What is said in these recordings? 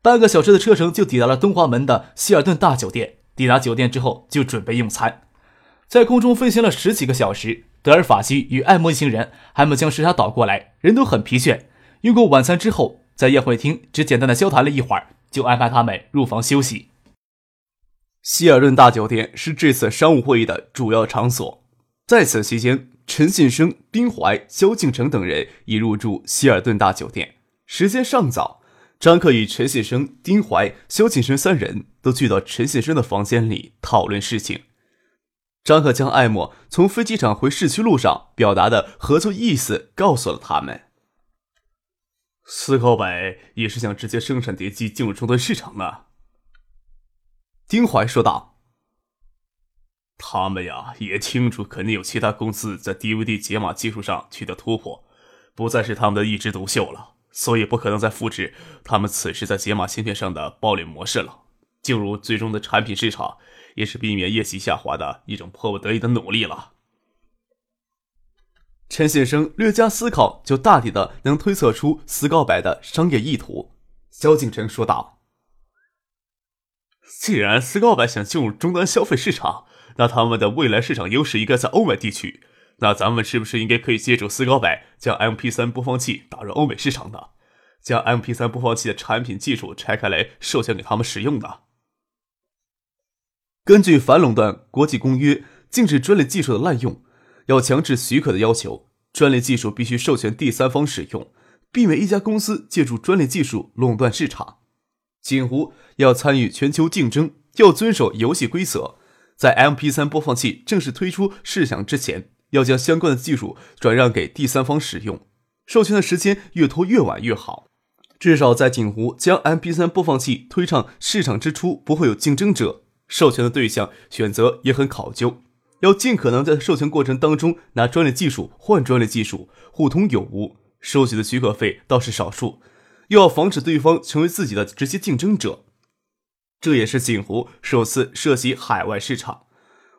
半个小时的车程就抵达了东华门的希尔顿大酒店。抵达酒店之后，就准备用餐。在空中飞行了十几个小时，德尔法西与艾默一行人还没将时差倒过来，人都很疲倦。用过晚餐之后，在宴会厅只简单的交谈了一会儿，就安排他们入房休息。希尔顿大酒店是这次商务会议的主要场所。在此期间，陈信生、丁怀、萧敬腾等人已入住希尔顿大酒店。时间尚早。张克与陈信生、丁怀、肖景生三人都聚到陈信生的房间里讨论事情。张克将艾默从飞机场回市区路上表达的合作意思告诉了他们。斯考柏也是想直接生产碟机进入终端市场呢。丁怀说道：“他们呀也清楚，肯定有其他公司在 DVD 解码技术上取得突破，不再是他们的一枝独秀了。”所以不可能再复制他们此时在解码芯片上的暴利模式了。进入最终的产品市场，也是避免业绩下滑的一种迫不得已的努力了。陈先生略加思考，就大体的能推测出斯高白的商业意图。萧敬腾说道：“既然斯高白想进入终端消费市场，那他们的未来市场优势应该在欧美地区。”那咱们是不是应该可以借助斯高柏将 M P 三播放器打入欧美市场呢？将 M P 三播放器的产品技术拆开来授权给他们使用呢？根据反垄断国际公约，禁止专利技术的滥用，要强制许可的要求，专利技术必须授权第三方使用，避免一家公司借助专利技术垄断市场。锦湖要参与全球竞争，要遵守游戏规则，在 M P 三播放器正式推出试想之前。要将相关的技术转让给第三方使用，授权的时间越拖越晚越好。至少在锦湖将 MP3 播放器推上市场之初，不会有竞争者。授权的对象选择也很考究，要尽可能在授权过程当中拿专利技术换专利技术，互通有无。收取的许可费倒是少数，又要防止对方成为自己的直接竞争者。这也是锦湖首次涉及海外市场。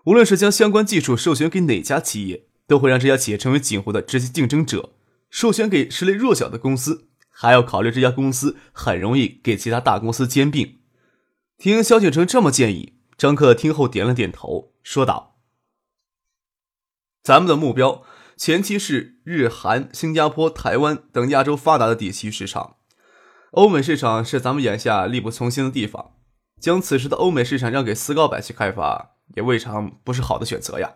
无论是将相关技术授权给哪家企业，都会让这家企业成为锦湖的直接竞争者。授权给实力弱小的公司，还要考虑这家公司很容易给其他大公司兼并。听萧景成这么建议，张克听后点了点头，说道：“咱们的目标前期是日韩、新加坡、台湾等亚洲发达的地区市场，欧美市场是咱们眼下力不从心的地方。将此时的欧美市场让给斯高柏去开发。”也未尝不是好的选择呀。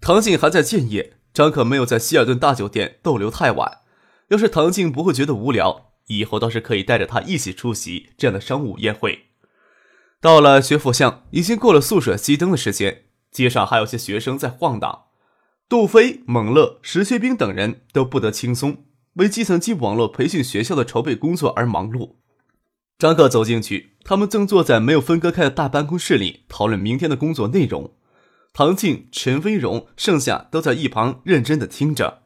唐静还在建业，张可没有在希尔顿大酒店逗留太晚。要是唐静不会觉得无聊，以后倒是可以带着他一起出席这样的商务宴会。到了学府巷，已经过了宿舍熄灯的时间，街上还有些学生在晃荡。杜飞、猛乐、石学兵等人都不得轻松，为计算机网络培训学校的筹备工作而忙碌。张克走进去，他们正坐在没有分割开的大办公室里讨论明天的工作内容。唐静、陈飞荣剩下都在一旁认真的听着。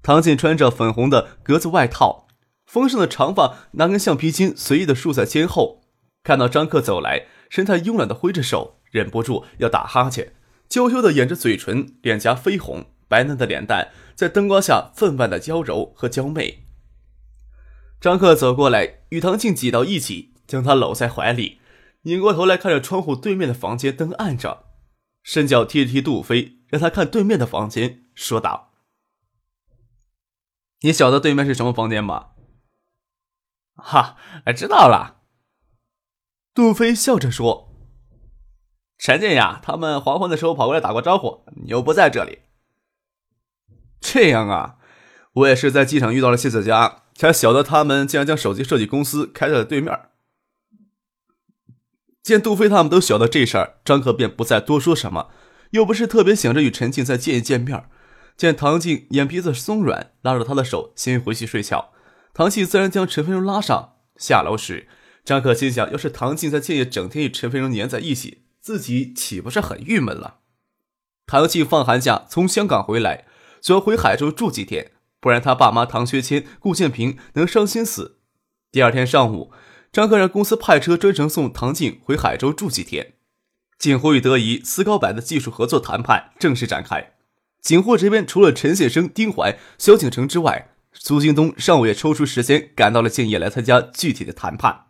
唐静穿着粉红的格子外套，丰盛的长发拿根橡皮筋随意的竖在肩后。看到张克走来，神态慵懒的挥着手，忍不住要打哈欠，娇羞的掩着嘴唇，脸颊绯红，白嫩的脸蛋在灯光下分外的娇柔和娇媚。张克走过来，与唐静挤到一起，将她搂在怀里，拧过头来看着窗户对面的房间，灯暗着，伸脚踢了踢杜飞，让他看对面的房间，说道：“你晓得对面是什么房间吗？”“哈，知道了。”杜飞笑着说：“陈静呀，他们黄昏的时候跑过来打过招呼，你又不在这里。”“这样啊，我也是在机场遇到了谢子佳。”才晓得他们竟然将手机设计公司开在了对面。见杜飞他们都晓得这事儿，张克便不再多说什么，又不是特别想着与陈静再见一见面。见唐静眼皮子松软，拉着他的手先回去睡觉。唐静自然将陈飞荣拉上，下楼时，张可心想：要是唐静在建业整天与陈飞荣粘在一起，自己岂不是很郁闷了？唐静放寒假从香港回来，就要回海州住几天，不然他爸妈唐学谦、顾建平能伤心死。第二天上午，张克让公司派车专程送唐静回海州住几天。锦湖与德仪斯高柏的技术合作谈判正式展开。锦湖这边除了陈先生、丁怀、萧景成之外，苏京东上午也抽出时间赶到了建业来参加具体的谈判。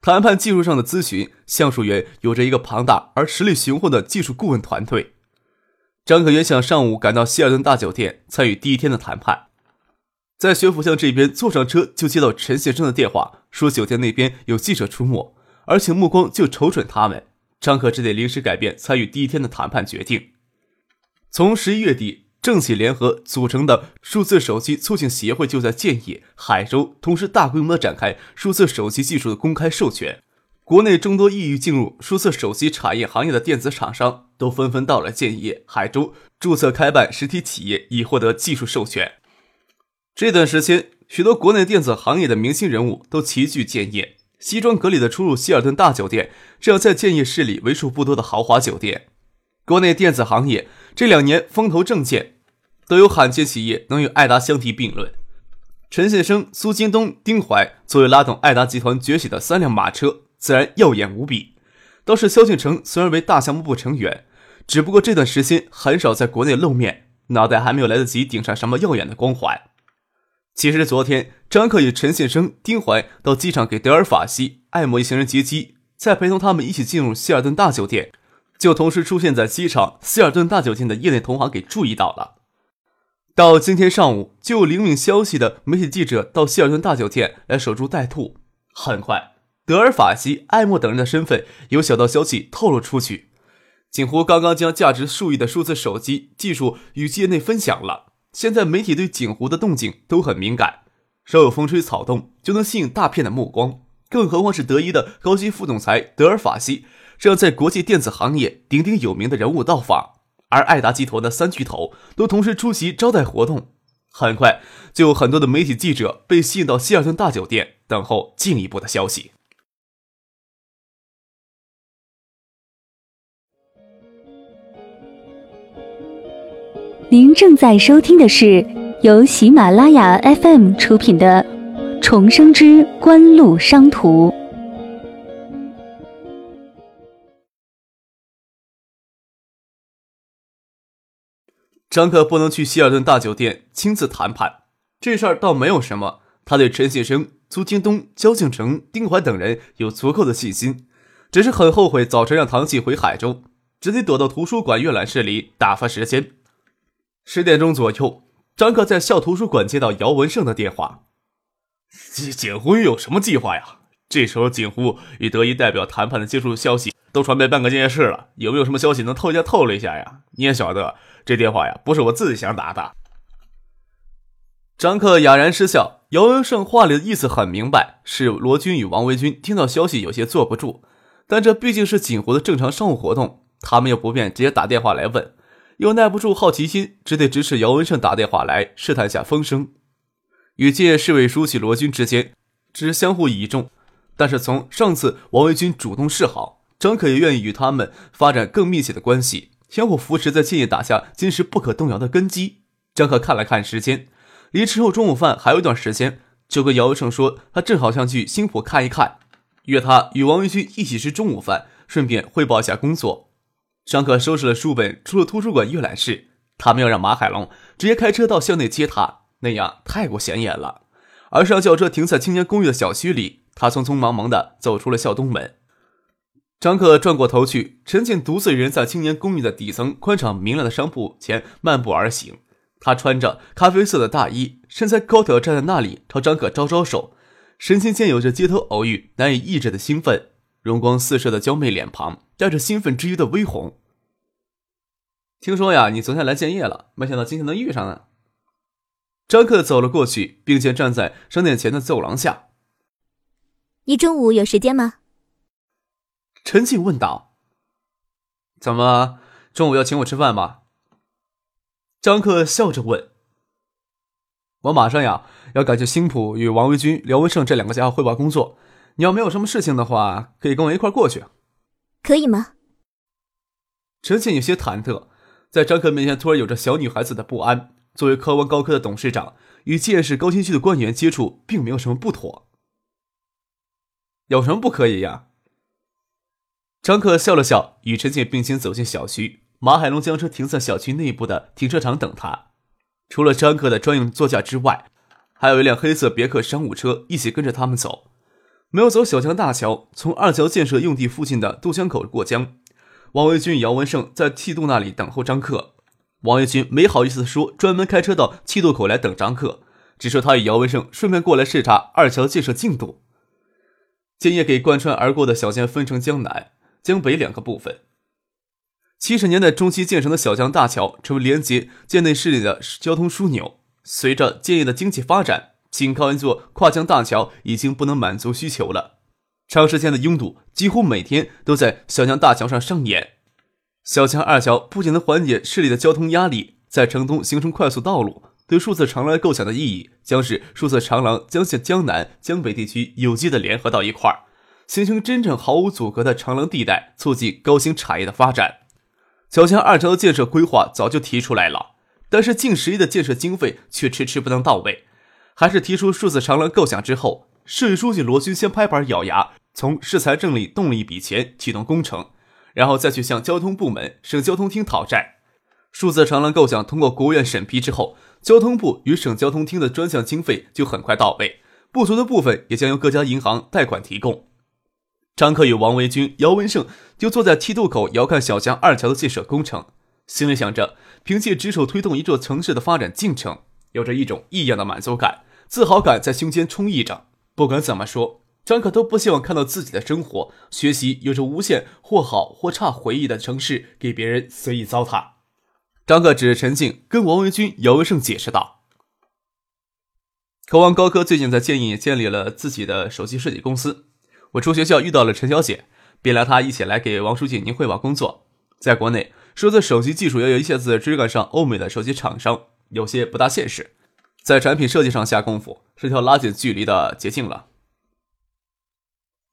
谈判技术上的咨询，橡树园有着一个庞大而实力雄厚的技术顾问团队。张可原想上午赶到希尔顿大酒店参与第一天的谈判，在学府巷这边坐上车就接到陈先生的电话，说酒店那边有记者出没，而且目光就瞅准他们。张可只得临时改变参与第一天的谈判决定。从十一月底，政企联合组成的数字手机促进协会就在建业、海州同时大规模展开数字手机技术的公开授权。国内众多意欲进入数字手机产业行业的电子厂商都纷纷到了建业、海州注册开办实体企业，以获得技术授权。这段时间，许多国内电子行业的明星人物都齐聚建业。西装革履的出入希尔顿大酒店，这样在建业市里为数不多的豪华酒店。国内电子行业这两年风头正劲，都有罕见企业能与爱达相提并论。陈先生、苏京东、丁怀作为拉动爱达集团崛起的三辆马车，自然耀眼无比。倒是萧敬腾虽然为大项目部成员，只不过这段时间很少在国内露面，脑袋还没有来得及顶上什么耀眼的光环。其实昨天，张克与陈先生、丁怀到机场给德尔法西、艾默一行人接机，再陪同他们一起进入希尔顿大酒店，就同时出现在机场希尔顿大酒店的业内同行给注意到了。到今天上午，就有灵敏消息的媒体记者到希尔顿大酒店来守株待兔。很快，德尔法西、艾默等人的身份有小道消息透露出去，锦湖刚刚将价值数亿的数字手机技术与业内分享了。现在媒体对景湖的动静都很敏感，稍有风吹草动就能吸引大片的目光。更何况是德一的高级副总裁德尔法西这样在国际电子行业鼎鼎有名的人物到访，而爱达集团的三巨头都同时出席招待活动。很快就有很多的媒体记者被吸引到希尔顿大酒店等候进一步的消息。您正在收听的是由喜马拉雅 FM 出品的《重生之官路商途》。张克不能去希尔顿大酒店亲自谈判，这事儿倒没有什么。他对陈先生、苏京东、焦敬成、丁怀等人有足够的信心，只是很后悔早晨让唐季回海州，直接躲到图书馆阅览室里打发时间。十点钟左右，张克在校图书馆接到姚文胜的电话。锦锦湖有什么计划呀？这时候，锦湖与德仪代表谈判的接触消息都传遍半个建业市了。有没有什么消息能透一下、透露一下呀？你也晓得，这电话呀，不是我自己想打的。张克哑然失笑。姚文胜话里的意思很明白，是罗军与王维军听到消息有些坐不住，但这毕竟是锦湖的正常商务活动，他们又不便直接打电话来问。又耐不住好奇心，只得指使姚文胜打电话来试探下风声。与界市委书记罗军之间只相互倚重，但是从上次王维军主动示好，张可也愿意与他们发展更密切的关系，相互扶持，在建业打下今时不可动摇的根基。张可看了看时间，离吃后中午饭还有一段时间，就跟姚文胜说，他正好想去新浦看一看，约他与王维军一起吃中午饭，顺便汇报一下工作。张可收拾了书本，出了图书馆阅览室。他们要让马海龙直接开车到校内接他，那样太过显眼了。而是让轿车停在青年公寓的小区里。他匆匆忙忙地走出了校东门。张可转过头去，陈静独自一人在青年公寓的底层宽敞明亮的商铺前漫步而行。他穿着咖啡色的大衣，身材高挑，站在那里朝张可招招手，神情间有着街头偶遇难以抑制的兴奋。荣光四射的娇媚脸庞，带着兴奋之余的微红。听说呀，你昨天来建业了，没想到今天能遇上呢。张克走了过去，并且站在商店前的走廊下。你中午有时间吗？陈静问道。怎么，中午要请我吃饭吗？张克笑着问。我马上呀要赶去新浦与王维军、廖文胜这两个家伙汇报工作。你要没有什么事情的话，可以跟我一块过去。可以吗？陈倩有些忐忑，在张克面前突然有着小女孩子的不安。作为科文高科的董事长，与建市高新区的官员接触，并没有什么不妥。有什么不可以呀？张克笑了笑，与陈倩并肩走进小区。马海龙将车停在小区内部的停车场等他。除了张克的专用座驾之外，还有一辆黑色别克商务车一起跟着他们走。没有走小江大桥，从二桥建设用地附近的渡江口过江。王维军、姚文胜在梯渡那里等候张克。王维军没好意思说专门开车到梯渡口来等张克，只说他与姚文胜顺便过来视察二桥建设进度。建业给贯穿而过的小江分成江南、江北两个部分。七十年代中期建成的小江大桥，成为连接建内市里的交通枢纽。随着建业的经济发展，仅靠一座跨江大桥已经不能满足需求了。长时间的拥堵，几乎每天都在小江大桥上上演。小江二桥不仅能缓解市里的交通压力，在城东形成快速道路，对数字长廊构想的意义，将是数字长廊将向江南、江北地区有机的联合到一块儿，形成真正毫无阻隔的长廊地带，促进高新产业的发展。小江二桥的建设规划早就提出来了，但是近十亿的建设经费却迟迟不能到位。还是提出数字长廊构想之后，市委书记罗军先拍板咬牙，从市财政里动了一笔钱启动工程，然后再去向交通部门、省交通厅讨债。数字长廊构想通过国务院审批之后，交通部与省交通厅的专项经费就很快到位，不足的部分也将由各家银行贷款提供。张克与王维军、姚文胜就坐在梯渡口遥看小江二桥的建设工程，心里想着凭借只手推动一座城市的发展进程，有着一种异样的满足感、自豪感在胸间充溢着。不管怎么说，张克都不希望看到自己的生活、学习有着无限或好或差回忆的城市给别人随意糟蹋。张克指着陈静跟王维军、姚文胜解释道：“渴望高科最近在建业建立了自己的手机设计公司。”我出学校遇到了陈小姐，便拉她一起来给王书记您汇报工作。在国内，说在手机技术要一下子追赶上欧美的手机厂商，有些不大现实。在产品设计上下功夫，是条拉近距离的捷径了。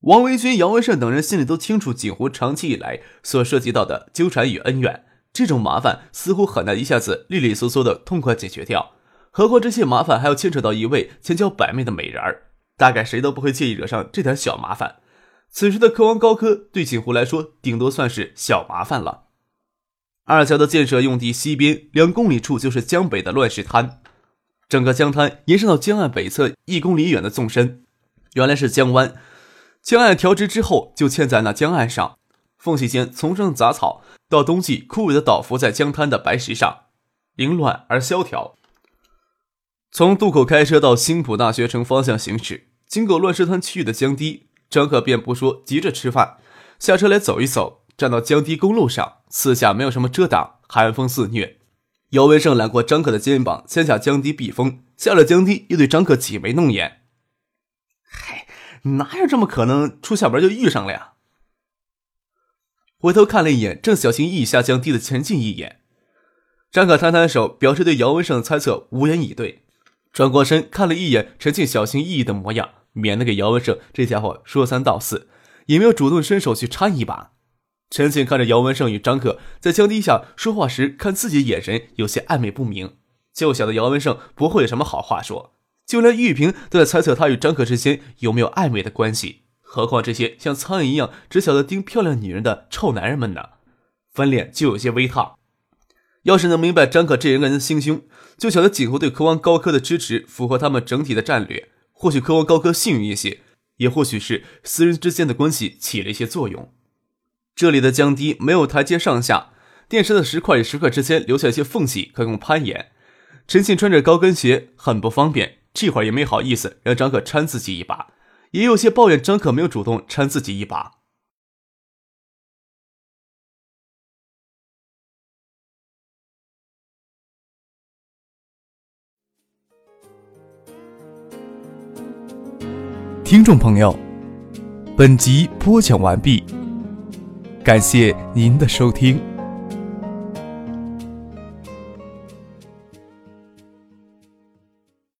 王维军、杨文胜等人心里都清楚，锦湖长期以来所涉及到的纠缠与恩怨，这种麻烦似乎很难一下子利利索索的痛快解决掉。何况这些麻烦还要牵扯到一位千娇百媚的美人儿。大概谁都不会介意惹上这点小麻烦。此时的科王高科对锦湖来说，顶多算是小麻烦了。二桥的建设用地西边两公里处就是江北的乱石滩，整个江滩延伸到江岸北侧一公里远的纵深，原来是江湾。江岸调直之后，就嵌在那江岸上，缝隙间丛生杂草，到冬季枯萎的倒伏在江滩的白石上，凌乱而萧条。从渡口开车到新浦大学城方向行驶，经过乱石滩区域的江堤，张可便不说急着吃饭，下车来走一走。站到江堤公路上，四下没有什么遮挡，寒风肆虐。姚文胜揽过张可的肩膀，牵下江堤避风。下了江堤，又对张可挤眉弄眼：“嗨，哪有这么可能出校门就遇上了呀？”回头看了一眼，正小心翼翼下江堤的陈静一眼。张可摊摊手，表示对姚文胜的猜测无言以对。转过身看了一眼陈庆小心翼翼的模样，免得给姚文胜这家伙说三道四，也没有主动伸手去搀一把。陈静看着姚文胜与张克在江堤下说话时，看自己眼神有些暧昧不明，就晓得姚文胜不会有什么好话说。就连玉萍都在猜测他与张克之间有没有暧昧的关系，何况这些像苍蝇一样只晓得盯漂亮女人的臭男人们呢？翻脸就有些微烫。要是能明白张可这人个人的心胸，就晓得锦湖对科王高科的支持符合他们整体的战略。或许科王高科幸运一些，也或许是私人之间的关系起了一些作用。这里的江堤没有台阶上下，垫石的石块与石块之间留下一些缝隙，可供攀岩。陈信穿着高跟鞋很不方便，这会儿也没好意思让张可搀自己一把，也有些抱怨张可没有主动搀自己一把。听众朋友，本集播讲完毕，感谢您的收听。